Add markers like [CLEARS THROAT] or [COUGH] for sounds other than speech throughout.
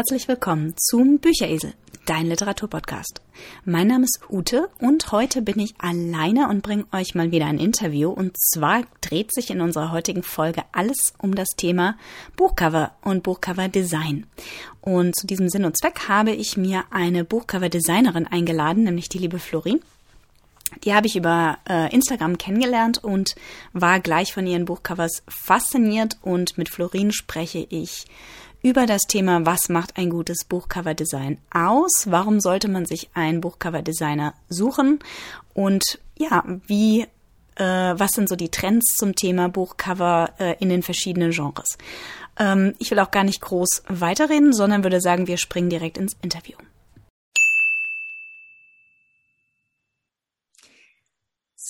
Herzlich willkommen zum Bücheresel, dein Literaturpodcast. Mein Name ist Ute und heute bin ich alleine und bringe euch mal wieder ein Interview. Und zwar dreht sich in unserer heutigen Folge alles um das Thema Buchcover und Buchcover-Design. Und zu diesem Sinn und Zweck habe ich mir eine Buchcover-Designerin eingeladen, nämlich die liebe Florin. Die habe ich über äh, Instagram kennengelernt und war gleich von ihren Buchcovers fasziniert und mit Florin spreche ich über das Thema, was macht ein gutes Buchcover-Design aus? Warum sollte man sich einen Buchcover-Designer suchen? Und ja, wie, äh, was sind so die Trends zum Thema Buchcover äh, in den verschiedenen Genres? Ähm, ich will auch gar nicht groß weiterreden, sondern würde sagen, wir springen direkt ins Interview.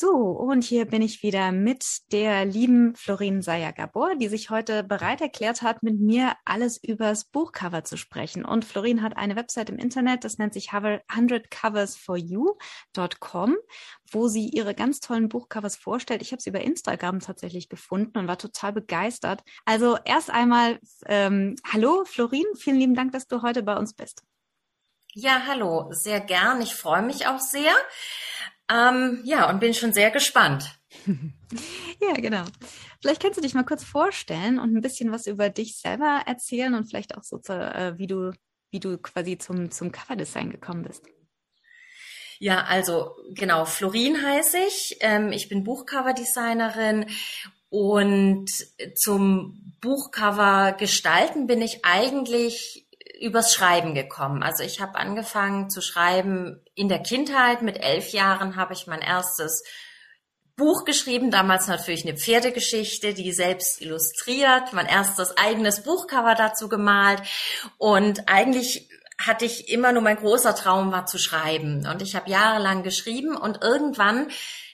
So, und hier bin ich wieder mit der lieben Florin Saya-Gabor, die sich heute bereit erklärt hat, mit mir alles übers Buchcover zu sprechen. Und Florin hat eine Website im Internet, das nennt sich 100coversforyou.com, wo sie ihre ganz tollen Buchcovers vorstellt. Ich habe sie über Instagram tatsächlich gefunden und war total begeistert. Also erst einmal, ähm, hallo Florin, vielen lieben Dank, dass du heute bei uns bist. Ja, hallo, sehr gern. Ich freue mich auch sehr. Ähm, ja, und bin schon sehr gespannt. [LAUGHS] ja, genau. Vielleicht kannst du dich mal kurz vorstellen und ein bisschen was über dich selber erzählen und vielleicht auch so, zu, äh, wie du, wie du quasi zum, zum Coverdesign gekommen bist. Ja, also genau, Florin heiße ich. Ähm, ich bin Buchcover-Designerin und zum Buchcover gestalten bin ich eigentlich übers Schreiben gekommen. Also ich habe angefangen zu schreiben in der Kindheit. Mit elf Jahren habe ich mein erstes Buch geschrieben, damals natürlich eine Pferdegeschichte, die selbst illustriert, mein erstes eigenes Buchcover dazu gemalt und eigentlich hatte ich immer nur mein großer Traum war zu schreiben und ich habe jahrelang geschrieben und irgendwann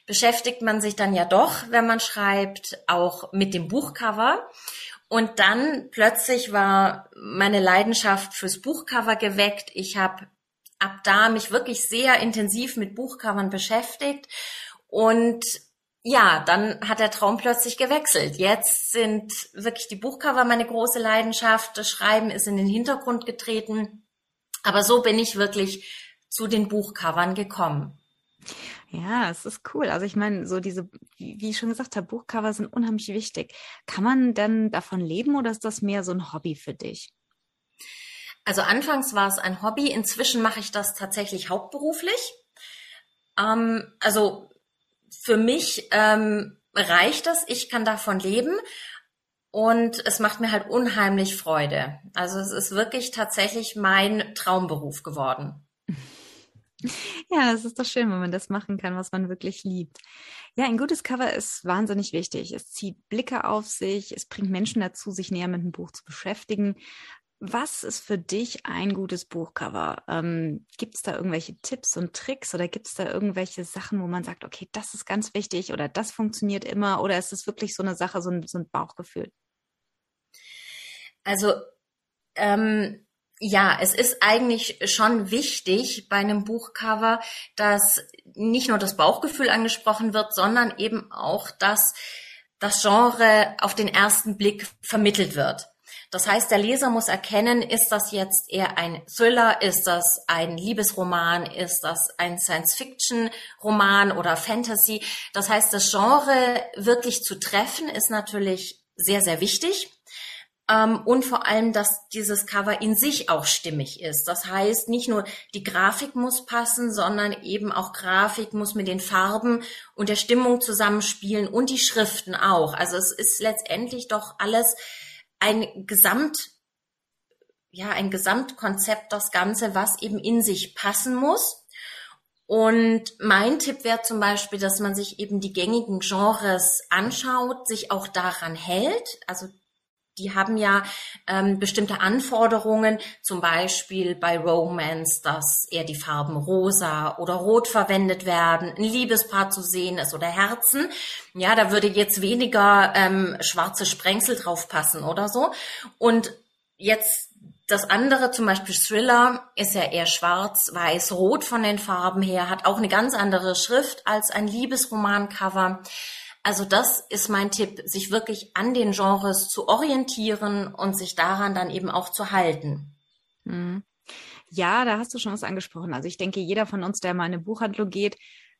beschäftigt man sich dann ja doch, wenn man schreibt, auch mit dem Buchcover und dann plötzlich war meine Leidenschaft fürs Buchcover geweckt. Ich habe ab da mich wirklich sehr intensiv mit Buchcovern beschäftigt und ja, dann hat der Traum plötzlich gewechselt. Jetzt sind wirklich die Buchcover meine große Leidenschaft. Das Schreiben ist in den Hintergrund getreten. Aber so bin ich wirklich zu den Buchcovern gekommen. Ja, es ist cool. Also ich meine, so diese, wie ich schon gesagt habe, Buchcover sind unheimlich wichtig. Kann man denn davon leben oder ist das mehr so ein Hobby für dich? Also anfangs war es ein Hobby, inzwischen mache ich das tatsächlich hauptberuflich. Ähm, also für mich ähm, reicht das, ich kann davon leben und es macht mir halt unheimlich Freude. Also es ist wirklich tatsächlich mein Traumberuf geworden. [LAUGHS] Ja, das ist doch schön, wenn man das machen kann, was man wirklich liebt. Ja, ein gutes Cover ist wahnsinnig wichtig. Es zieht Blicke auf sich, es bringt Menschen dazu, sich näher mit dem Buch zu beschäftigen. Was ist für dich ein gutes Buchcover? Ähm, gibt es da irgendwelche Tipps und Tricks oder gibt es da irgendwelche Sachen, wo man sagt, okay, das ist ganz wichtig oder das funktioniert immer oder ist es wirklich so eine Sache, so ein, so ein Bauchgefühl? Also ähm, ja, es ist eigentlich schon wichtig bei einem Buchcover, dass nicht nur das Bauchgefühl angesprochen wird, sondern eben auch, dass das Genre auf den ersten Blick vermittelt wird. Das heißt, der Leser muss erkennen, ist das jetzt eher ein Thriller, ist das ein Liebesroman, ist das ein Science-Fiction-Roman oder Fantasy. Das heißt, das Genre wirklich zu treffen, ist natürlich sehr, sehr wichtig. Ähm, und vor allem, dass dieses Cover in sich auch stimmig ist. Das heißt, nicht nur die Grafik muss passen, sondern eben auch Grafik muss mit den Farben und der Stimmung zusammenspielen und die Schriften auch. Also es ist letztendlich doch alles ein Gesamt, ja, ein Gesamtkonzept, das Ganze, was eben in sich passen muss. Und mein Tipp wäre zum Beispiel, dass man sich eben die gängigen Genres anschaut, sich auch daran hält, also die haben ja ähm, bestimmte Anforderungen, zum Beispiel bei Romance, dass eher die Farben rosa oder rot verwendet werden, ein Liebespaar zu sehen ist oder Herzen. Ja, da würde jetzt weniger ähm, schwarze Sprengsel drauf passen oder so. Und jetzt das andere, zum Beispiel Thriller, ist ja eher schwarz, weiß, rot von den Farben her, hat auch eine ganz andere Schrift als ein Liebesromancover. Also das ist mein Tipp, sich wirklich an den Genres zu orientieren und sich daran dann eben auch zu halten. Mhm. Ja, da hast du schon was angesprochen. Also ich denke, jeder von uns, der mal in eine Buchhandlung geht,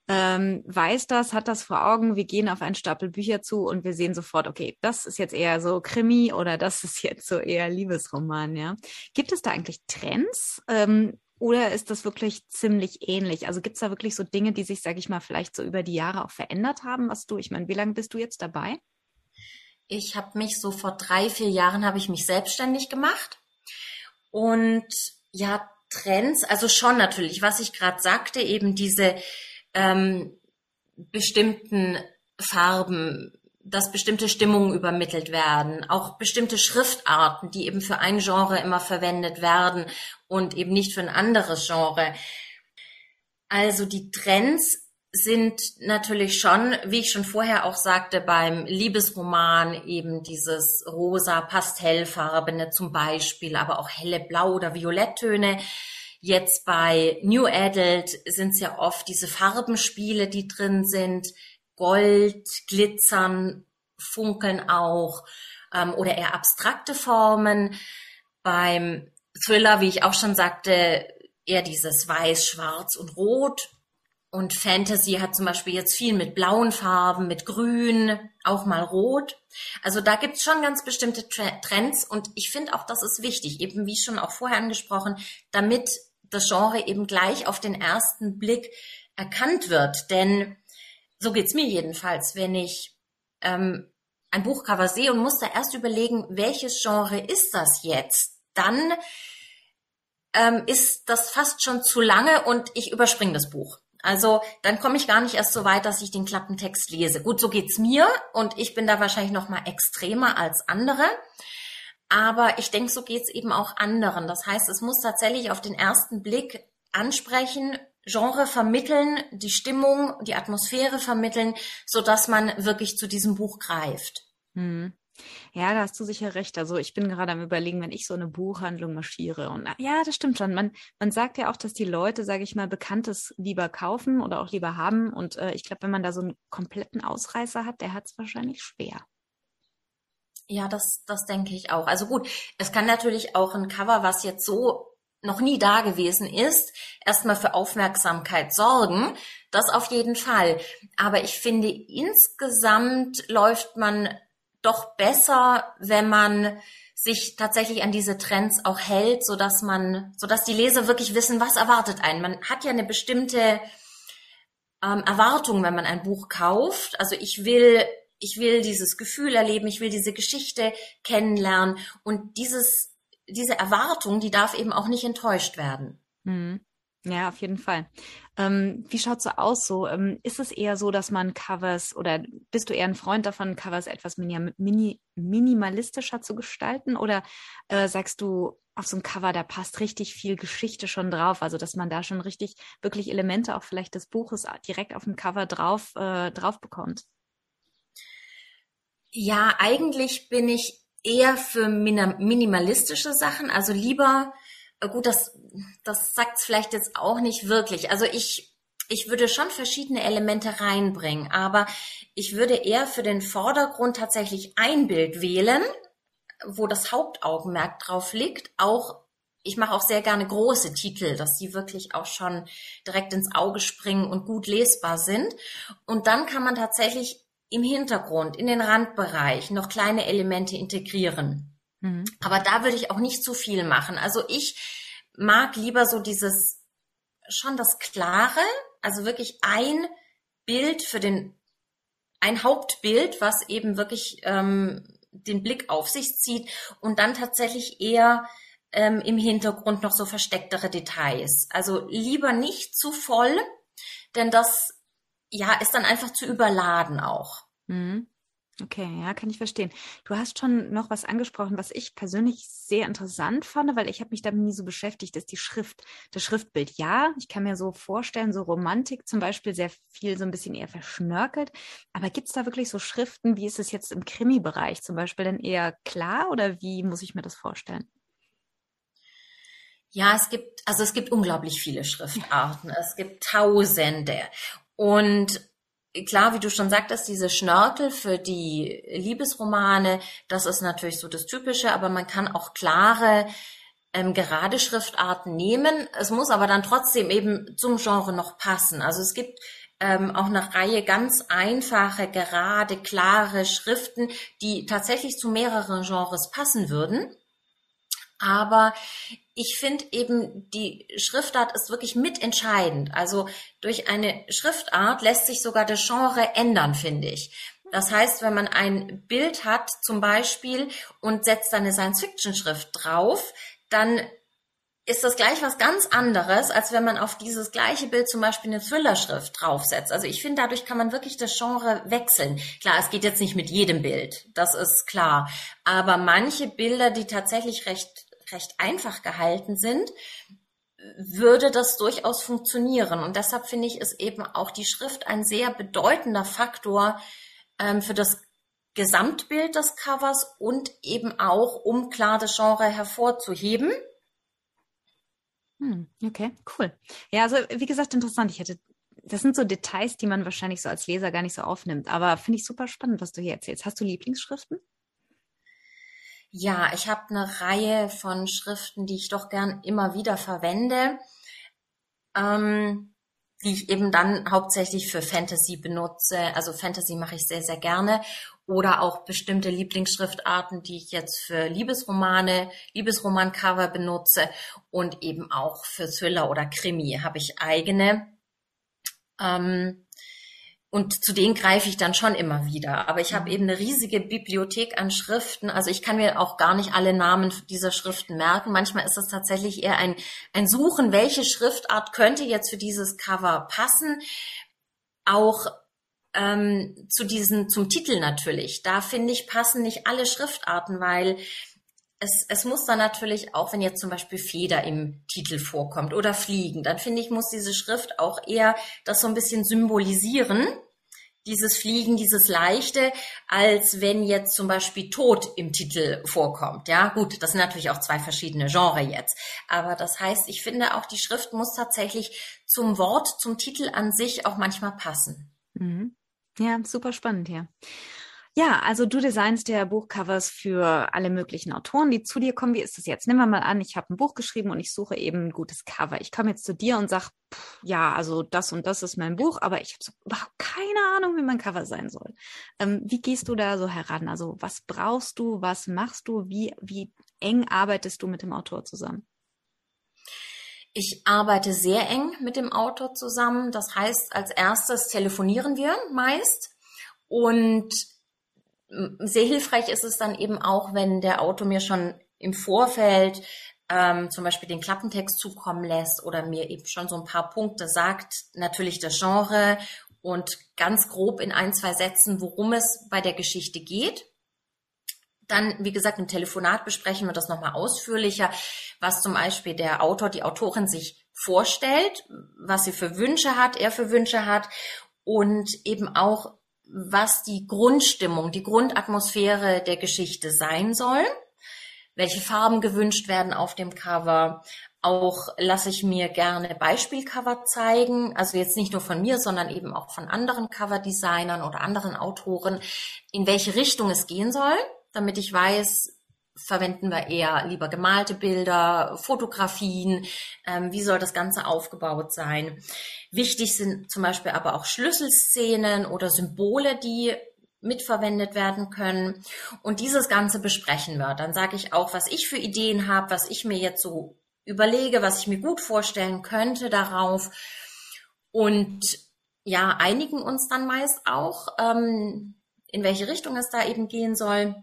ähm, weiß das, hat das vor Augen. Wir gehen auf einen Stapel Bücher zu und wir sehen sofort, okay, das ist jetzt eher so Krimi oder das ist jetzt so eher Liebesroman, ja. Gibt es da eigentlich Trends? Ähm, oder ist das wirklich ziemlich ähnlich? Also gibt es da wirklich so Dinge, die sich, sage ich mal, vielleicht so über die Jahre auch verändert haben, was du, ich meine, wie lange bist du jetzt dabei? Ich habe mich so vor drei, vier Jahren habe ich mich selbstständig gemacht. Und ja, Trends, also schon natürlich, was ich gerade sagte, eben diese ähm, bestimmten Farben, dass bestimmte Stimmungen übermittelt werden, auch bestimmte Schriftarten, die eben für ein Genre immer verwendet werden und eben nicht für ein anderes Genre. Also die Trends sind natürlich schon, wie ich schon vorher auch sagte, beim Liebesroman eben dieses rosa Pastellfarbene zum Beispiel, aber auch helle Blau- oder Violetttöne. Jetzt bei New Adult sind es ja oft diese Farbenspiele, die drin sind. Gold, Glitzern, Funkeln auch ähm, oder eher abstrakte Formen. Beim Thriller, wie ich auch schon sagte, eher dieses Weiß, Schwarz und Rot. Und Fantasy hat zum Beispiel jetzt viel mit blauen Farben, mit Grün, auch mal Rot. Also da gibt's schon ganz bestimmte Trends und ich finde auch, das ist wichtig, eben wie schon auch vorher angesprochen, damit das Genre eben gleich auf den ersten Blick erkannt wird. Denn so geht's mir jedenfalls, wenn ich ähm, ein Buchcover sehe und muss da erst überlegen, welches Genre ist das jetzt? Dann ähm, ist das fast schon zu lange und ich überspringe das Buch. Also dann komme ich gar nicht erst so weit, dass ich den Klappentext lese. Gut, so geht's mir und ich bin da wahrscheinlich noch mal extremer als andere. Aber ich denke, so geht's eben auch anderen. Das heißt, es muss tatsächlich auf den ersten Blick ansprechen, Genre vermitteln, die Stimmung, die Atmosphäre vermitteln, so dass man wirklich zu diesem Buch greift. Hm. Ja, da hast du sicher recht. Also ich bin gerade am überlegen, wenn ich so eine Buchhandlung marschiere. Und ja, das stimmt schon. Man, man sagt ja auch, dass die Leute, sage ich mal, Bekanntes lieber kaufen oder auch lieber haben. Und äh, ich glaube, wenn man da so einen kompletten Ausreißer hat, der hat es wahrscheinlich schwer. Ja, das, das denke ich auch. Also gut, es kann natürlich auch ein Cover, was jetzt so noch nie da gewesen ist, erstmal für Aufmerksamkeit sorgen. Das auf jeden Fall. Aber ich finde, insgesamt läuft man doch besser, wenn man sich tatsächlich an diese Trends auch hält, so dass man, so dass die Leser wirklich wissen, was erwartet einen. Man hat ja eine bestimmte ähm, Erwartung, wenn man ein Buch kauft. Also ich will, ich will dieses Gefühl erleben, ich will diese Geschichte kennenlernen und dieses, diese Erwartung, die darf eben auch nicht enttäuscht werden. Mhm. Ja, auf jeden Fall. Ähm, wie schaut's so aus? So ähm, ist es eher so, dass man Covers oder bist du eher ein Freund davon, Covers etwas mini, minimalistischer zu gestalten? Oder äh, sagst du, auf so ein Cover da passt richtig viel Geschichte schon drauf, also dass man da schon richtig wirklich Elemente auch vielleicht des Buches direkt auf dem Cover drauf äh, drauf bekommt? Ja, eigentlich bin ich eher für minimalistische Sachen, also lieber äh, gut, das, das sagt's vielleicht jetzt auch nicht wirklich. Also ich, ich würde schon verschiedene Elemente reinbringen, aber ich würde eher für den Vordergrund tatsächlich ein Bild wählen, wo das Hauptaugenmerk drauf liegt. Auch ich mache auch sehr gerne große Titel, dass sie wirklich auch schon direkt ins Auge springen und gut lesbar sind. Und dann kann man tatsächlich im Hintergrund, in den Randbereich noch kleine Elemente integrieren. Mhm. Aber da würde ich auch nicht zu viel machen. Also ich mag lieber so dieses, schon das Klare, also wirklich ein Bild für den, ein Hauptbild, was eben wirklich ähm, den Blick auf sich zieht und dann tatsächlich eher ähm, im Hintergrund noch so verstecktere Details. Also lieber nicht zu voll, denn das ja ist dann einfach zu überladen auch. Mhm. Okay, ja, kann ich verstehen. Du hast schon noch was angesprochen, was ich persönlich sehr interessant fand, weil ich habe mich damit nie so beschäftigt, ist die Schrift, das Schriftbild. Ja, ich kann mir so vorstellen, so Romantik zum Beispiel sehr viel so ein bisschen eher verschnörkelt. Aber gibt es da wirklich so Schriften, wie ist es jetzt im Krimi-Bereich zum Beispiel denn eher klar oder wie muss ich mir das vorstellen? Ja, es gibt, also es gibt unglaublich viele Schriftarten. Es gibt Tausende. Und klar, wie du schon sagtest, diese Schnörkel für die Liebesromane, das ist natürlich so das Typische, aber man kann auch klare, ähm, gerade Schriftarten nehmen. Es muss aber dann trotzdem eben zum Genre noch passen. Also es gibt ähm, auch eine Reihe ganz einfache, gerade, klare Schriften, die tatsächlich zu mehreren Genres passen würden. Aber ich finde eben, die Schriftart ist wirklich mitentscheidend. Also durch eine Schriftart lässt sich sogar das Genre ändern, finde ich. Das heißt, wenn man ein Bild hat zum Beispiel und setzt dann eine Science-Fiction-Schrift drauf, dann ist das gleich was ganz anderes, als wenn man auf dieses gleiche Bild zum Beispiel eine Thriller-Schrift draufsetzt. Also ich finde, dadurch kann man wirklich das Genre wechseln. Klar, es geht jetzt nicht mit jedem Bild, das ist klar. Aber manche Bilder, die tatsächlich recht recht einfach gehalten sind, würde das durchaus funktionieren. Und deshalb finde ich, ist eben auch die Schrift ein sehr bedeutender Faktor ähm, für das Gesamtbild des Covers und eben auch, um klar das Genre hervorzuheben. Hm, okay, cool. Ja, also wie gesagt, interessant. Ich hätte, das sind so Details, die man wahrscheinlich so als Leser gar nicht so aufnimmt. Aber finde ich super spannend, was du hier erzählst. Hast du Lieblingsschriften? Ja, ich habe eine Reihe von Schriften, die ich doch gern immer wieder verwende, ähm, die ich eben dann hauptsächlich für Fantasy benutze. Also Fantasy mache ich sehr, sehr gerne. Oder auch bestimmte Lieblingsschriftarten, die ich jetzt für Liebesromane, Liebesromancover benutze und eben auch für Thriller oder Krimi habe ich eigene. Ähm, und zu denen greife ich dann schon immer wieder. Aber ich habe mhm. eben eine riesige Bibliothek an Schriften. Also ich kann mir auch gar nicht alle Namen dieser Schriften merken. Manchmal ist es tatsächlich eher ein, ein Suchen, welche Schriftart könnte jetzt für dieses Cover passen. Auch ähm, zu diesen, zum Titel natürlich. Da finde ich, passen nicht alle Schriftarten, weil es, es muss dann natürlich auch, wenn jetzt zum Beispiel Feder im Titel vorkommt oder Fliegen, dann finde ich, muss diese Schrift auch eher das so ein bisschen symbolisieren, dieses Fliegen, dieses Leichte, als wenn jetzt zum Beispiel Tod im Titel vorkommt. Ja, gut, das sind natürlich auch zwei verschiedene Genres jetzt. Aber das heißt, ich finde auch, die Schrift muss tatsächlich zum Wort, zum Titel an sich auch manchmal passen. Mhm. Ja, super spannend, ja. Ja, also du designst ja Buchcovers für alle möglichen Autoren, die zu dir kommen. Wie ist das jetzt? Nehmen wir mal an, ich habe ein Buch geschrieben und ich suche eben ein gutes Cover. Ich komme jetzt zu dir und sage, ja, also das und das ist mein Buch, aber ich habe so überhaupt keine Ahnung, wie mein Cover sein soll. Ähm, wie gehst du da so heran? Also was brauchst du? Was machst du? Wie, wie eng arbeitest du mit dem Autor zusammen? Ich arbeite sehr eng mit dem Autor zusammen. Das heißt, als erstes telefonieren wir meist und sehr hilfreich ist es dann eben auch, wenn der Autor mir schon im Vorfeld ähm, zum Beispiel den Klappentext zukommen lässt oder mir eben schon so ein paar Punkte sagt, natürlich das Genre und ganz grob in ein, zwei Sätzen, worum es bei der Geschichte geht. Dann, wie gesagt, im Telefonat besprechen wir das nochmal ausführlicher, was zum Beispiel der Autor, die Autorin sich vorstellt, was sie für Wünsche hat, er für Wünsche hat und eben auch, was die Grundstimmung, die Grundatmosphäre der Geschichte sein soll, welche Farben gewünscht werden auf dem Cover. Auch lasse ich mir gerne Beispielcover zeigen, also jetzt nicht nur von mir, sondern eben auch von anderen Coverdesignern oder anderen Autoren, in welche Richtung es gehen soll, damit ich weiß, verwenden wir eher lieber gemalte Bilder, Fotografien, ähm, wie soll das Ganze aufgebaut sein. Wichtig sind zum Beispiel aber auch Schlüsselszenen oder Symbole, die mitverwendet werden können. Und dieses Ganze besprechen wir. Dann sage ich auch, was ich für Ideen habe, was ich mir jetzt so überlege, was ich mir gut vorstellen könnte darauf. Und ja, einigen uns dann meist auch, ähm, in welche Richtung es da eben gehen soll.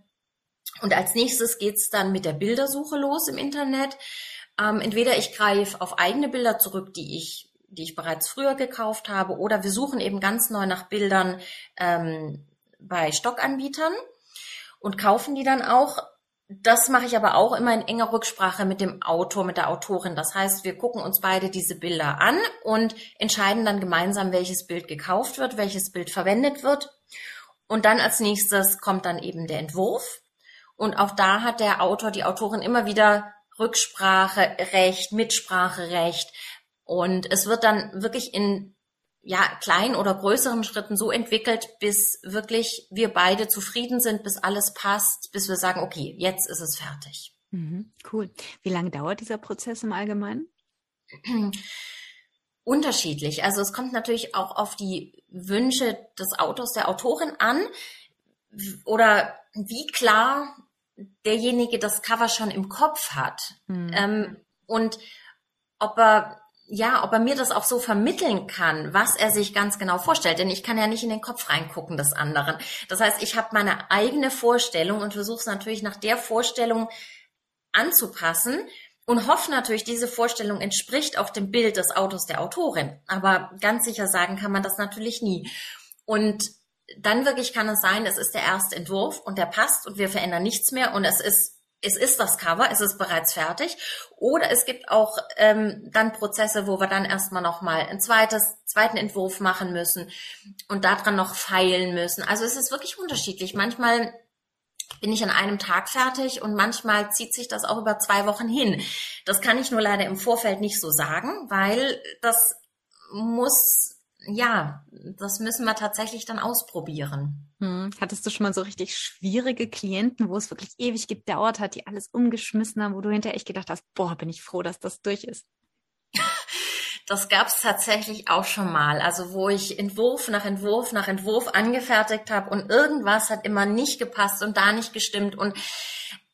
Und als nächstes geht's dann mit der Bildersuche los im Internet. Ähm, entweder ich greife auf eigene Bilder zurück, die ich, die ich bereits früher gekauft habe, oder wir suchen eben ganz neu nach Bildern ähm, bei Stockanbietern und kaufen die dann auch. Das mache ich aber auch immer in enger Rücksprache mit dem Autor, mit der Autorin. Das heißt, wir gucken uns beide diese Bilder an und entscheiden dann gemeinsam, welches Bild gekauft wird, welches Bild verwendet wird. Und dann als nächstes kommt dann eben der Entwurf. Und auch da hat der Autor, die Autorin immer wieder Rückspracherecht, Mitspracherecht. Und es wird dann wirklich in ja, kleinen oder größeren Schritten so entwickelt, bis wirklich wir beide zufrieden sind, bis alles passt, bis wir sagen, okay, jetzt ist es fertig. Mhm, cool. Wie lange dauert dieser Prozess im Allgemeinen? [CLEARS THROAT] Unterschiedlich. Also es kommt natürlich auch auf die Wünsche des Autors, der Autorin an oder wie klar derjenige das Cover schon im Kopf hat. Mhm. Ähm, und ob er ja, ob er mir das auch so vermitteln kann, was er sich ganz genau vorstellt. Denn ich kann ja nicht in den Kopf reingucken des anderen. Das heißt, ich habe meine eigene Vorstellung und versuche es natürlich nach der Vorstellung anzupassen und hoffe natürlich, diese Vorstellung entspricht auch dem Bild des Autos der Autorin. Aber ganz sicher sagen kann man das natürlich nie. Und dann wirklich kann es sein, es ist der erste Entwurf und der passt und wir verändern nichts mehr und es ist es ist das Cover, es ist bereits fertig. Oder es gibt auch ähm, dann Prozesse, wo wir dann erstmal nochmal ein zweites, zweiten Entwurf machen müssen und daran noch feilen müssen. Also es ist wirklich unterschiedlich. Manchmal bin ich an einem Tag fertig und manchmal zieht sich das auch über zwei Wochen hin. Das kann ich nur leider im Vorfeld nicht so sagen, weil das muss ja, das müssen wir tatsächlich dann ausprobieren. Hm. Hattest du schon mal so richtig schwierige Klienten, wo es wirklich ewig gedauert hat, die alles umgeschmissen haben, wo du hinterher echt gedacht hast, boah, bin ich froh, dass das durch ist? [LAUGHS] Das gab es tatsächlich auch schon mal. Also wo ich Entwurf nach Entwurf nach Entwurf angefertigt habe und irgendwas hat immer nicht gepasst und da nicht gestimmt und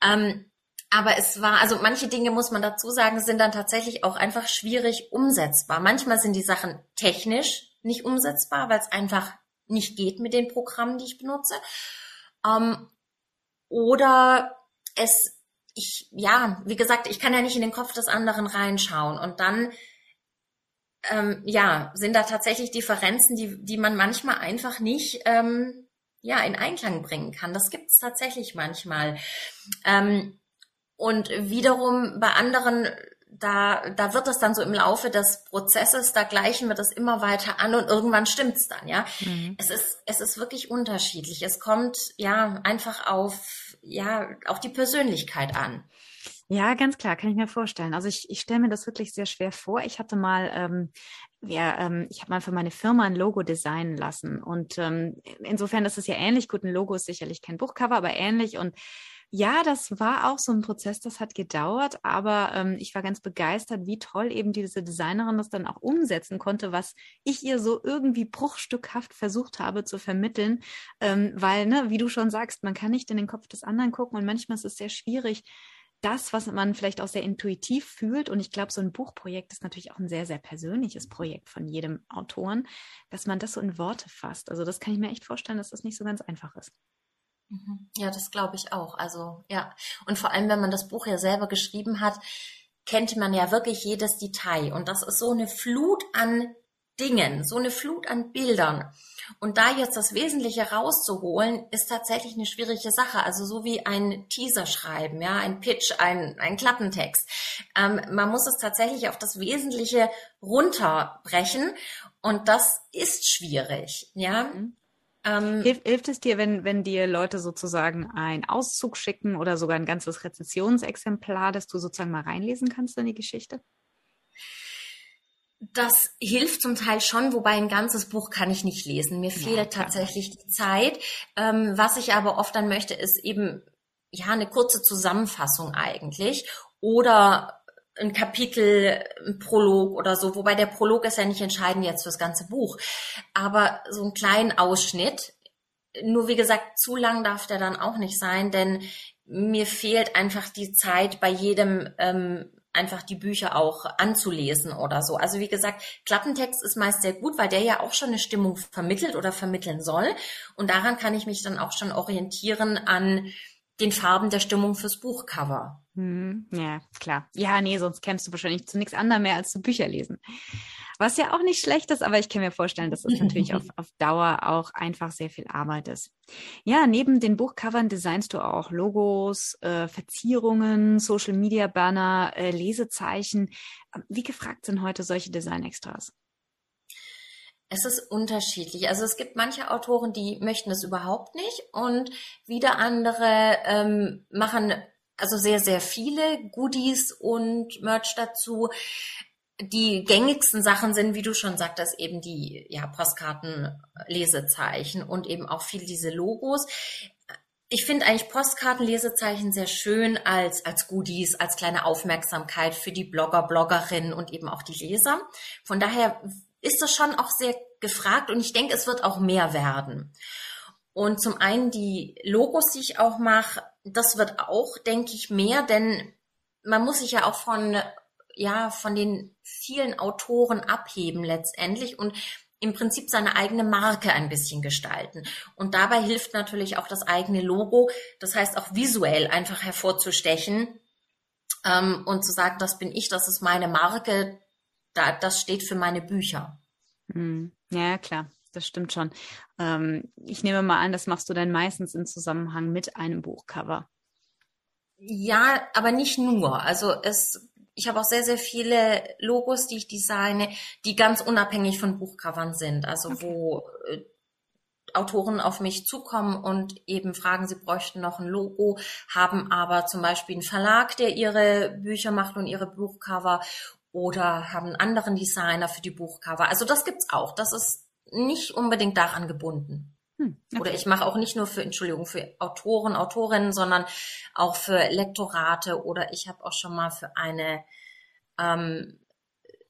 ähm, aber es war, also manche Dinge muss man dazu sagen, sind dann tatsächlich auch einfach schwierig umsetzbar. Manchmal sind die Sachen technisch nicht umsetzbar, weil es einfach nicht geht mit den Programmen, die ich benutze. Ähm, oder es, ich, ja, wie gesagt, ich kann ja nicht in den Kopf des anderen reinschauen und dann, ähm, ja, sind da tatsächlich Differenzen, die, die man manchmal einfach nicht, ähm, ja, in Einklang bringen kann. Das gibt es tatsächlich manchmal. Ähm, und wiederum bei anderen da, da wird es dann so im Laufe des Prozesses, da gleichen wir das immer weiter an und irgendwann stimmt's dann, ja. Mhm. Es ist, es ist wirklich unterschiedlich. Es kommt, ja, einfach auf, ja, auf die Persönlichkeit an. Ja, ganz klar, kann ich mir vorstellen. Also ich, ich stelle mir das wirklich sehr schwer vor. Ich hatte mal, ähm, ja, ähm, ich habe mal für meine Firma ein Logo designen lassen und ähm, insofern ist es ja ähnlich. Gut, ein Logo ist sicherlich kein Buchcover, aber ähnlich und ja, das war auch so ein Prozess, das hat gedauert, aber ähm, ich war ganz begeistert, wie toll eben diese Designerin das dann auch umsetzen konnte, was ich ihr so irgendwie bruchstückhaft versucht habe zu vermitteln, ähm, weil, ne, wie du schon sagst, man kann nicht in den Kopf des anderen gucken und manchmal ist es sehr schwierig, das, was man vielleicht auch sehr intuitiv fühlt, und ich glaube, so ein Buchprojekt ist natürlich auch ein sehr, sehr persönliches Projekt von jedem Autoren, dass man das so in Worte fasst. Also das kann ich mir echt vorstellen, dass das nicht so ganz einfach ist. Mhm. Ja, das glaube ich auch. Also ja. Und vor allem, wenn man das Buch ja selber geschrieben hat, kennt man ja wirklich jedes Detail. Und das ist so eine Flut an Dingen, so eine Flut an Bildern. Und da jetzt das Wesentliche rauszuholen, ist tatsächlich eine schwierige Sache. Also so wie ein Teaser schreiben, ja, ein Pitch, ein, ein Klappentext. Ähm, man muss es tatsächlich auf das Wesentliche runterbrechen. Und das ist schwierig, ja. Mhm. Ähm, Hilf, hilft es dir, wenn, wenn dir Leute sozusagen einen Auszug schicken oder sogar ein ganzes Rezensionsexemplar, dass du sozusagen mal reinlesen kannst in die Geschichte? Das hilft zum Teil schon, wobei ein ganzes Buch kann ich nicht lesen. Mir fehlt ja, tatsächlich die Zeit. Ähm, was ich aber oft dann möchte, ist eben ja eine kurze Zusammenfassung eigentlich oder ein Kapitel, ein Prolog oder so, wobei der Prolog ist ja nicht entscheidend jetzt fürs ganze Buch, aber so einen kleinen Ausschnitt. Nur wie gesagt, zu lang darf der dann auch nicht sein, denn mir fehlt einfach die Zeit, bei jedem ähm, einfach die Bücher auch anzulesen oder so. Also wie gesagt, Klappentext ist meist sehr gut, weil der ja auch schon eine Stimmung vermittelt oder vermitteln soll. Und daran kann ich mich dann auch schon orientieren an den Farben der Stimmung fürs Buchcover. Hm, ja, klar. Ja, nee, sonst kämst du wahrscheinlich zu nichts anderem mehr als zu Bücher lesen. Was ja auch nicht schlecht ist, aber ich kann mir vorstellen, dass es natürlich auf, [LAUGHS] auf Dauer auch einfach sehr viel Arbeit ist. Ja, neben den Buchcovern designst du auch Logos, äh, Verzierungen, Social Media Banner, äh, Lesezeichen. Wie gefragt sind heute solche Design-Extras? Es ist unterschiedlich. Also es gibt manche Autoren, die möchten es überhaupt nicht und wieder andere ähm, machen also sehr, sehr viele Goodies und Merch dazu. die gängigsten Sachen sind, wie du schon sagtest, eben die ja, Postkarten-Lesezeichen und eben auch viel diese Logos. Ich finde eigentlich Postkarten-Lesezeichen sehr schön als, als Goodies, als kleine Aufmerksamkeit für die Blogger, Bloggerinnen und eben auch die Leser. Von daher ist das schon auch sehr gefragt und ich denke, es wird auch mehr werden. Und zum einen die Logos, die ich auch mache, das wird auch, denke ich, mehr, denn man muss sich ja auch von ja von den vielen Autoren abheben letztendlich und im Prinzip seine eigene Marke ein bisschen gestalten. Und dabei hilft natürlich auch das eigene Logo, das heißt auch visuell einfach hervorzustechen ähm, und zu sagen, das bin ich, das ist meine Marke, da, das steht für meine Bücher. Hm. Ja, klar, das stimmt schon. Ähm, ich nehme mal an, das machst du dann meistens im Zusammenhang mit einem Buchcover. Ja, aber nicht nur. Also es ich habe auch sehr, sehr viele Logos, die ich designe, die ganz unabhängig von Buchcovern sind. Also okay. wo äh, Autoren auf mich zukommen und eben fragen, sie bräuchten noch ein Logo, haben aber zum Beispiel einen Verlag, der ihre Bücher macht und ihre Buchcover oder haben einen anderen Designer für die Buchcover. Also das gibt's auch. Das ist nicht unbedingt daran gebunden. Hm, okay. Oder ich mache auch nicht nur für, Entschuldigung, für Autoren, Autorinnen, sondern auch für Lektorate oder ich habe auch schon mal für eine, ähm,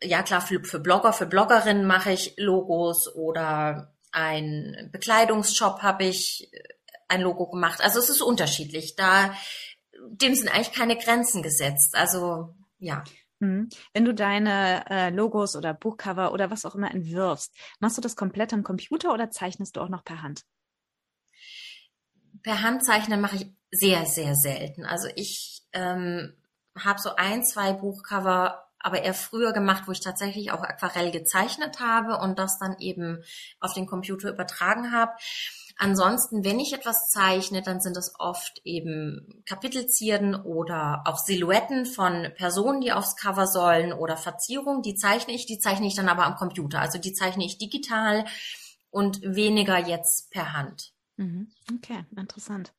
ja klar, für, für Blogger, für Bloggerinnen mache ich Logos oder ein Bekleidungsshop habe ich äh, ein Logo gemacht. Also es ist unterschiedlich. Da dem sind eigentlich keine Grenzen gesetzt. Also ja. Mhm. Wenn du deine äh, Logos oder Buchcover oder was auch immer entwirfst, machst du das komplett am Computer oder zeichnest du auch noch per Hand? Per Hand zeichnen mache ich sehr, sehr selten. Also ich ähm, habe so ein, zwei Buchcover aber eher früher gemacht, wo ich tatsächlich auch Aquarell gezeichnet habe und das dann eben auf den Computer übertragen habe. Ansonsten, wenn ich etwas zeichne, dann sind es oft eben Kapitelzierden oder auch Silhouetten von Personen, die aufs Cover sollen oder Verzierungen. Die zeichne ich, die zeichne ich dann aber am Computer. Also die zeichne ich digital und weniger jetzt per Hand. Mhm. Okay, interessant.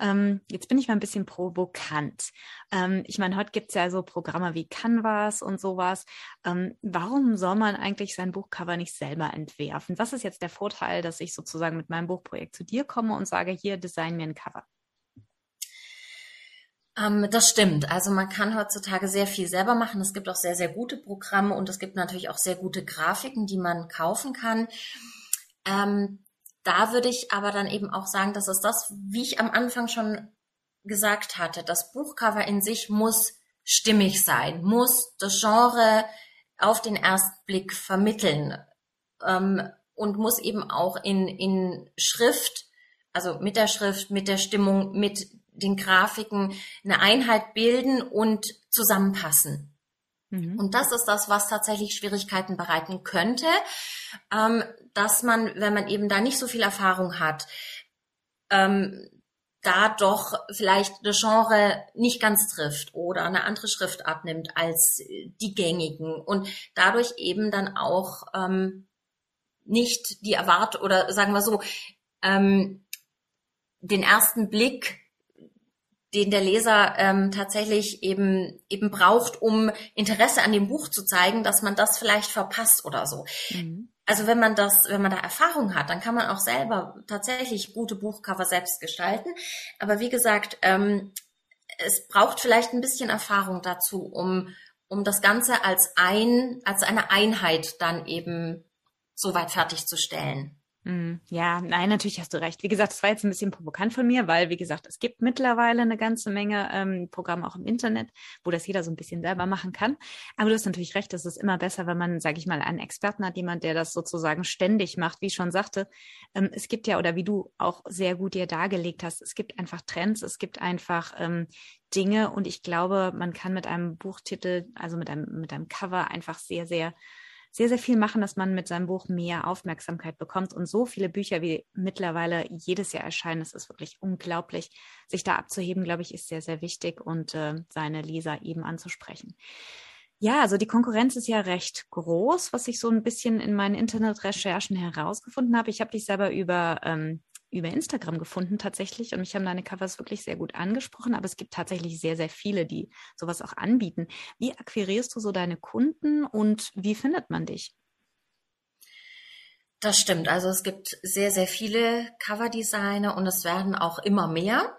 Ähm, jetzt bin ich mal ein bisschen provokant. Ähm, ich meine, heute gibt es ja so Programme wie Canvas und sowas. Ähm, warum soll man eigentlich sein Buchcover nicht selber entwerfen? Was ist jetzt der Vorteil, dass ich sozusagen mit meinem Buchprojekt zu dir komme und sage, hier design mir ein Cover? Ähm, das stimmt. Also man kann heutzutage sehr viel selber machen. Es gibt auch sehr, sehr gute Programme und es gibt natürlich auch sehr gute Grafiken, die man kaufen kann. Ähm, da würde ich aber dann eben auch sagen, dass es das, wie ich am Anfang schon gesagt hatte, das Buchcover in sich muss stimmig sein, muss das Genre auf den ersten Blick vermitteln ähm, und muss eben auch in, in Schrift, also mit der Schrift, mit der Stimmung, mit den Grafiken eine Einheit bilden und zusammenpassen. Mhm. Und das ist das, was tatsächlich Schwierigkeiten bereiten könnte, ähm, dass man, wenn man eben da nicht so viel Erfahrung hat, ähm, da doch vielleicht das Genre nicht ganz trifft oder eine andere Schriftart nimmt als die gängigen und dadurch eben dann auch ähm, nicht die Erwartung oder sagen wir so, ähm, den ersten Blick den der Leser ähm, tatsächlich eben eben braucht, um Interesse an dem Buch zu zeigen, dass man das vielleicht verpasst oder so. Mhm. Also wenn man das, wenn man da Erfahrung hat, dann kann man auch selber tatsächlich gute Buchcover selbst gestalten. Aber wie gesagt, ähm, es braucht vielleicht ein bisschen Erfahrung dazu, um um das Ganze als ein als eine Einheit dann eben so weit fertigzustellen. Mhm. Ja, nein, natürlich hast du recht. Wie gesagt, das war jetzt ein bisschen provokant von mir, weil, wie gesagt, es gibt mittlerweile eine ganze Menge ähm, Programme auch im Internet, wo das jeder so ein bisschen selber machen kann. Aber du hast natürlich recht, es ist immer besser, wenn man, sage ich mal, einen Experten hat, jemand, der das sozusagen ständig macht. Wie ich schon sagte, ähm, es gibt ja, oder wie du auch sehr gut dir dargelegt hast, es gibt einfach Trends, es gibt einfach ähm, Dinge und ich glaube, man kann mit einem Buchtitel, also mit einem, mit einem Cover einfach sehr, sehr sehr, sehr viel machen, dass man mit seinem Buch mehr Aufmerksamkeit bekommt. Und so viele Bücher, wie mittlerweile jedes Jahr erscheinen, das ist wirklich unglaublich. Sich da abzuheben, glaube ich, ist sehr, sehr wichtig und äh, seine Leser eben anzusprechen. Ja, also die Konkurrenz ist ja recht groß, was ich so ein bisschen in meinen Internetrecherchen herausgefunden habe. Ich habe dich selber über ähm, über Instagram gefunden tatsächlich und mich haben deine Covers wirklich sehr gut angesprochen, aber es gibt tatsächlich sehr, sehr viele, die sowas auch anbieten. Wie akquirierst du so deine Kunden und wie findet man dich? Das stimmt. Also es gibt sehr, sehr viele Coverdesigner und es werden auch immer mehr.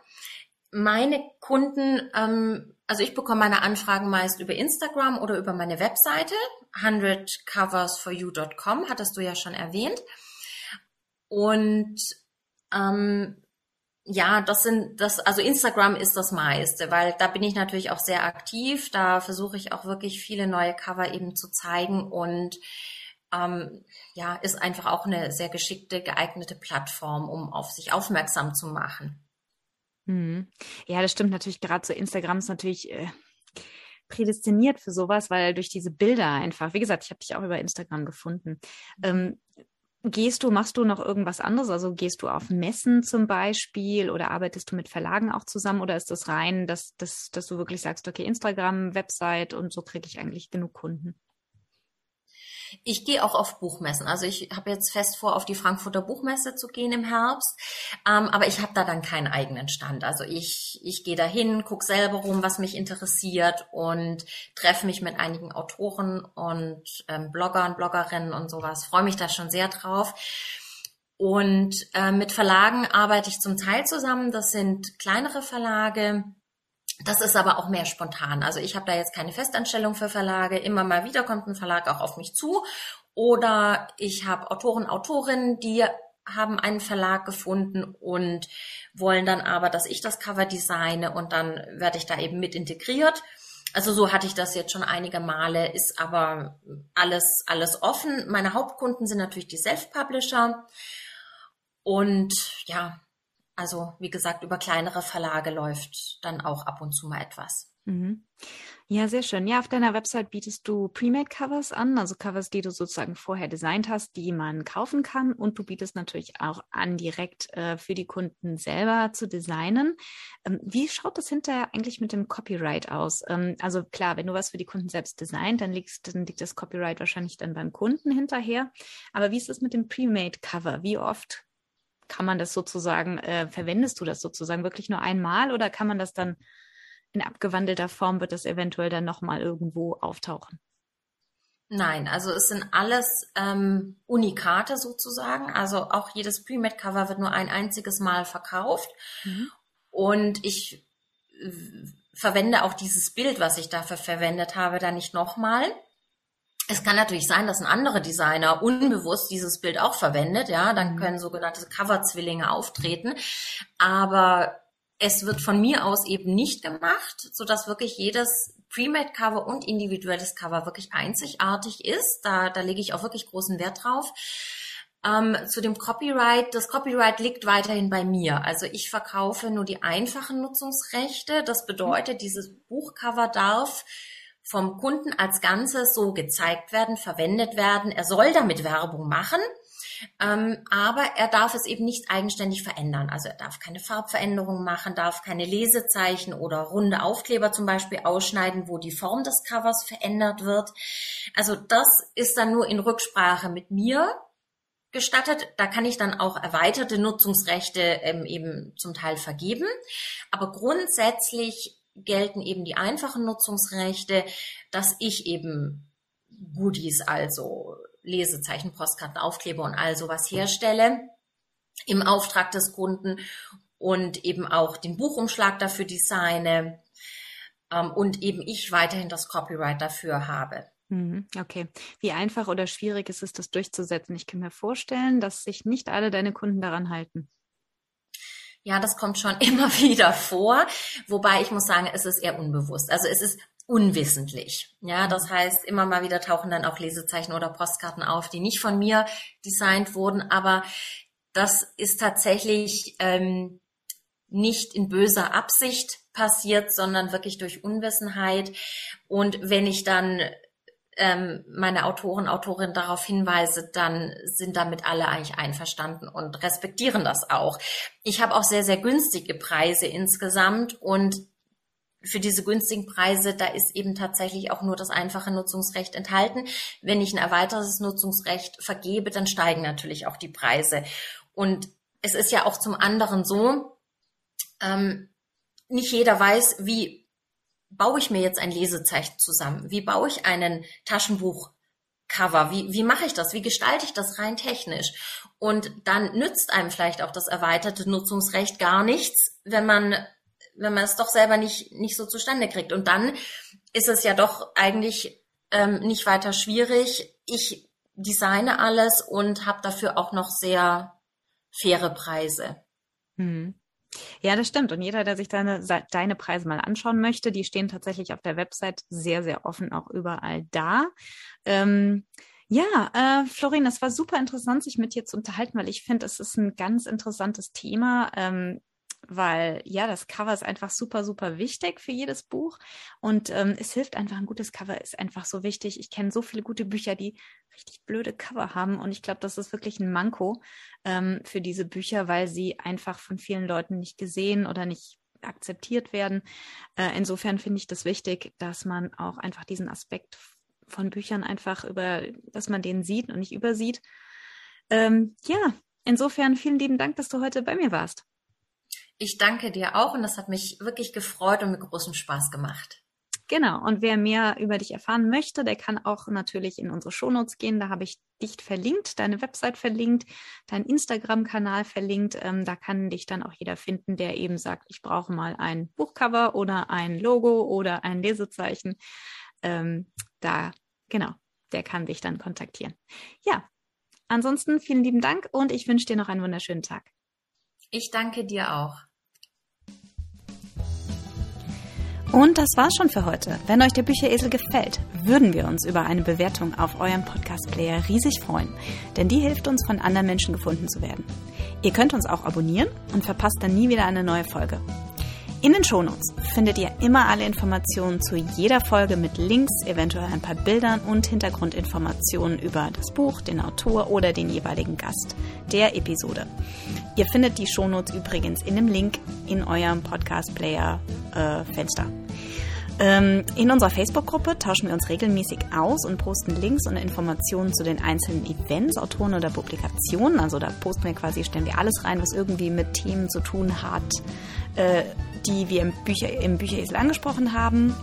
Meine Kunden, ähm, also ich bekomme meine Anfragen meist über Instagram oder über meine Webseite 100coversforyou.com, hattest du ja schon erwähnt. Und ähm, ja, das sind das, also Instagram ist das meiste, weil da bin ich natürlich auch sehr aktiv. Da versuche ich auch wirklich viele neue Cover eben zu zeigen und ähm, ja, ist einfach auch eine sehr geschickte, geeignete Plattform, um auf sich aufmerksam zu machen. Mhm. Ja, das stimmt natürlich. Gerade so Instagram ist natürlich äh, prädestiniert für sowas, weil durch diese Bilder einfach, wie gesagt, ich habe dich auch über Instagram gefunden. Ähm, Gehst du, machst du noch irgendwas anderes? Also gehst du auf Messen zum Beispiel oder arbeitest du mit Verlagen auch zusammen oder ist das rein, dass, dass, dass du wirklich sagst, okay, Instagram, Website und so kriege ich eigentlich genug Kunden? Ich gehe auch auf Buchmessen. Also ich habe jetzt fest vor, auf die Frankfurter Buchmesse zu gehen im Herbst. Ähm, aber ich habe da dann keinen eigenen Stand. Also ich, ich gehe dahin, gucke selber rum, was mich interessiert und treffe mich mit einigen Autoren und ähm, Bloggern, Bloggerinnen und sowas. Freue mich da schon sehr drauf. Und äh, mit Verlagen arbeite ich zum Teil zusammen. Das sind kleinere Verlage das ist aber auch mehr spontan. Also ich habe da jetzt keine Festanstellung für Verlage. Immer mal wieder kommt ein Verlag auch auf mich zu. Oder ich habe Autoren, Autorinnen, die haben einen Verlag gefunden und wollen dann aber, dass ich das Cover designe und dann werde ich da eben mit integriert. Also so hatte ich das jetzt schon einige Male, ist aber alles, alles offen. Meine Hauptkunden sind natürlich die Self-Publisher. Und ja, also wie gesagt, über kleinere Verlage läuft dann auch ab und zu mal etwas. Mhm. Ja, sehr schön. Ja, auf deiner Website bietest du Pre-Made-Covers an, also Covers, die du sozusagen vorher designt hast, die man kaufen kann. Und du bietest natürlich auch an, direkt äh, für die Kunden selber zu designen. Ähm, wie schaut das hinterher eigentlich mit dem Copyright aus? Ähm, also klar, wenn du was für die Kunden selbst designt, dann, liegst, dann liegt das Copyright wahrscheinlich dann beim Kunden hinterher. Aber wie ist es mit dem Pre-Made-Cover? Wie oft kann man das sozusagen, äh, verwendest du das sozusagen wirklich nur einmal oder kann man das dann in abgewandelter Form, wird das eventuell dann nochmal irgendwo auftauchen? Nein, also es sind alles ähm, Unikate sozusagen. Also auch jedes Pre-Med-Cover wird nur ein einziges Mal verkauft. Mhm. Und ich äh, verwende auch dieses Bild, was ich dafür verwendet habe, dann nicht nochmal. Es kann natürlich sein, dass ein anderer Designer unbewusst dieses Bild auch verwendet, ja, dann mhm. können sogenannte Cover-Zwillinge auftreten, aber es wird von mir aus eben nicht gemacht, so dass wirklich jedes Pre-Made-Cover und individuelles Cover wirklich einzigartig ist. Da, da lege ich auch wirklich großen Wert drauf. Ähm, zu dem Copyright, das Copyright liegt weiterhin bei mir. Also ich verkaufe nur die einfachen Nutzungsrechte. Das bedeutet, dieses Buchcover darf vom Kunden als Ganzes so gezeigt werden, verwendet werden. Er soll damit Werbung machen, ähm, aber er darf es eben nicht eigenständig verändern. Also er darf keine Farbveränderungen machen, darf keine Lesezeichen oder runde Aufkleber zum Beispiel ausschneiden, wo die Form des Covers verändert wird. Also das ist dann nur in Rücksprache mit mir gestattet. Da kann ich dann auch erweiterte Nutzungsrechte ähm, eben zum Teil vergeben. Aber grundsätzlich gelten eben die einfachen Nutzungsrechte, dass ich eben Goodies, also Lesezeichen, Postkarten, Aufkleber und all sowas herstelle im Auftrag des Kunden und eben auch den Buchumschlag dafür designe ähm, und eben ich weiterhin das Copyright dafür habe. Mhm, okay. Wie einfach oder schwierig ist es, das durchzusetzen? Ich kann mir vorstellen, dass sich nicht alle deine Kunden daran halten. Ja, das kommt schon [LAUGHS] immer wieder vor, wobei ich muss sagen, es ist eher unbewusst. Also es ist unwissentlich. Ja, das heißt, immer mal wieder tauchen dann auch Lesezeichen oder Postkarten auf, die nicht von mir designt wurden, aber das ist tatsächlich ähm, nicht in böser Absicht passiert, sondern wirklich durch Unwissenheit. Und wenn ich dann ähm, meine Autoren, Autorin darauf hinweise, dann sind damit alle eigentlich einverstanden und respektieren das auch. Ich habe auch sehr, sehr günstige Preise insgesamt und für diese günstigen Preise, da ist eben tatsächlich auch nur das einfache Nutzungsrecht enthalten. Wenn ich ein erweitertes Nutzungsrecht vergebe, dann steigen natürlich auch die Preise. Und es ist ja auch zum anderen so, ähm, nicht jeder weiß, wie baue ich mir jetzt ein Lesezeichen zusammen? Wie baue ich einen Taschenbuchcover? Wie, wie mache ich das? Wie gestalte ich das rein technisch? Und dann nützt einem vielleicht auch das erweiterte Nutzungsrecht gar nichts, wenn man, wenn man es doch selber nicht, nicht so zustande kriegt. Und dann ist es ja doch eigentlich ähm, nicht weiter schwierig. Ich designe alles und habe dafür auch noch sehr faire Preise. Mhm. Ja, das stimmt. Und jeder, der sich deine, deine Preise mal anschauen möchte, die stehen tatsächlich auf der Website sehr, sehr offen auch überall da. Ähm, ja, äh, Florin, das war super interessant, sich mit dir zu unterhalten, weil ich finde, es ist ein ganz interessantes Thema. Ähm, weil ja, das Cover ist einfach super, super wichtig für jedes Buch und ähm, es hilft einfach, ein gutes Cover ist einfach so wichtig. Ich kenne so viele gute Bücher, die richtig blöde Cover haben und ich glaube, das ist wirklich ein Manko ähm, für diese Bücher, weil sie einfach von vielen Leuten nicht gesehen oder nicht akzeptiert werden. Äh, insofern finde ich das wichtig, dass man auch einfach diesen Aspekt von Büchern einfach über, dass man den sieht und nicht übersieht. Ähm, ja, insofern vielen lieben Dank, dass du heute bei mir warst. Ich danke dir auch und das hat mich wirklich gefreut und mit großem Spaß gemacht. Genau. Und wer mehr über dich erfahren möchte, der kann auch natürlich in unsere Shownotes gehen. Da habe ich dich verlinkt, deine Website verlinkt, deinen Instagram-Kanal verlinkt. Ähm, da kann dich dann auch jeder finden, der eben sagt, ich brauche mal ein Buchcover oder ein Logo oder ein Lesezeichen. Ähm, da, genau, der kann dich dann kontaktieren. Ja. Ansonsten vielen lieben Dank und ich wünsche dir noch einen wunderschönen Tag. Ich danke dir auch. Und das war's schon für heute. Wenn euch der Bücheresel gefällt, würden wir uns über eine Bewertung auf eurem Podcast-Player riesig freuen, denn die hilft uns, von anderen Menschen gefunden zu werden. Ihr könnt uns auch abonnieren und verpasst dann nie wieder eine neue Folge. In den Shownotes findet ihr immer alle Informationen zu jeder Folge mit Links, eventuell ein paar Bildern und Hintergrundinformationen über das Buch, den Autor oder den jeweiligen Gast der Episode. Ihr findet die Shownotes übrigens in dem Link in eurem Podcast-Player-Fenster. Äh, in unserer Facebook-Gruppe tauschen wir uns regelmäßig aus und posten Links und Informationen zu den einzelnen Events, Autoren oder Publikationen. Also da posten wir quasi, stellen wir alles rein, was irgendwie mit Themen zu tun hat, äh, die wir im, Bücher, im Bücheresel angesprochen haben.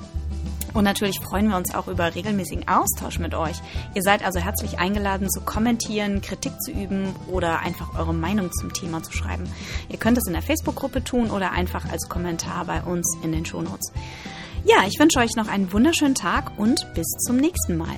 Und natürlich freuen wir uns auch über regelmäßigen Austausch mit euch. Ihr seid also herzlich eingeladen zu kommentieren, Kritik zu üben oder einfach eure Meinung zum Thema zu schreiben. Ihr könnt es in der Facebook-Gruppe tun oder einfach als Kommentar bei uns in den Shownotes. Ja, ich wünsche euch noch einen wunderschönen Tag und bis zum nächsten Mal.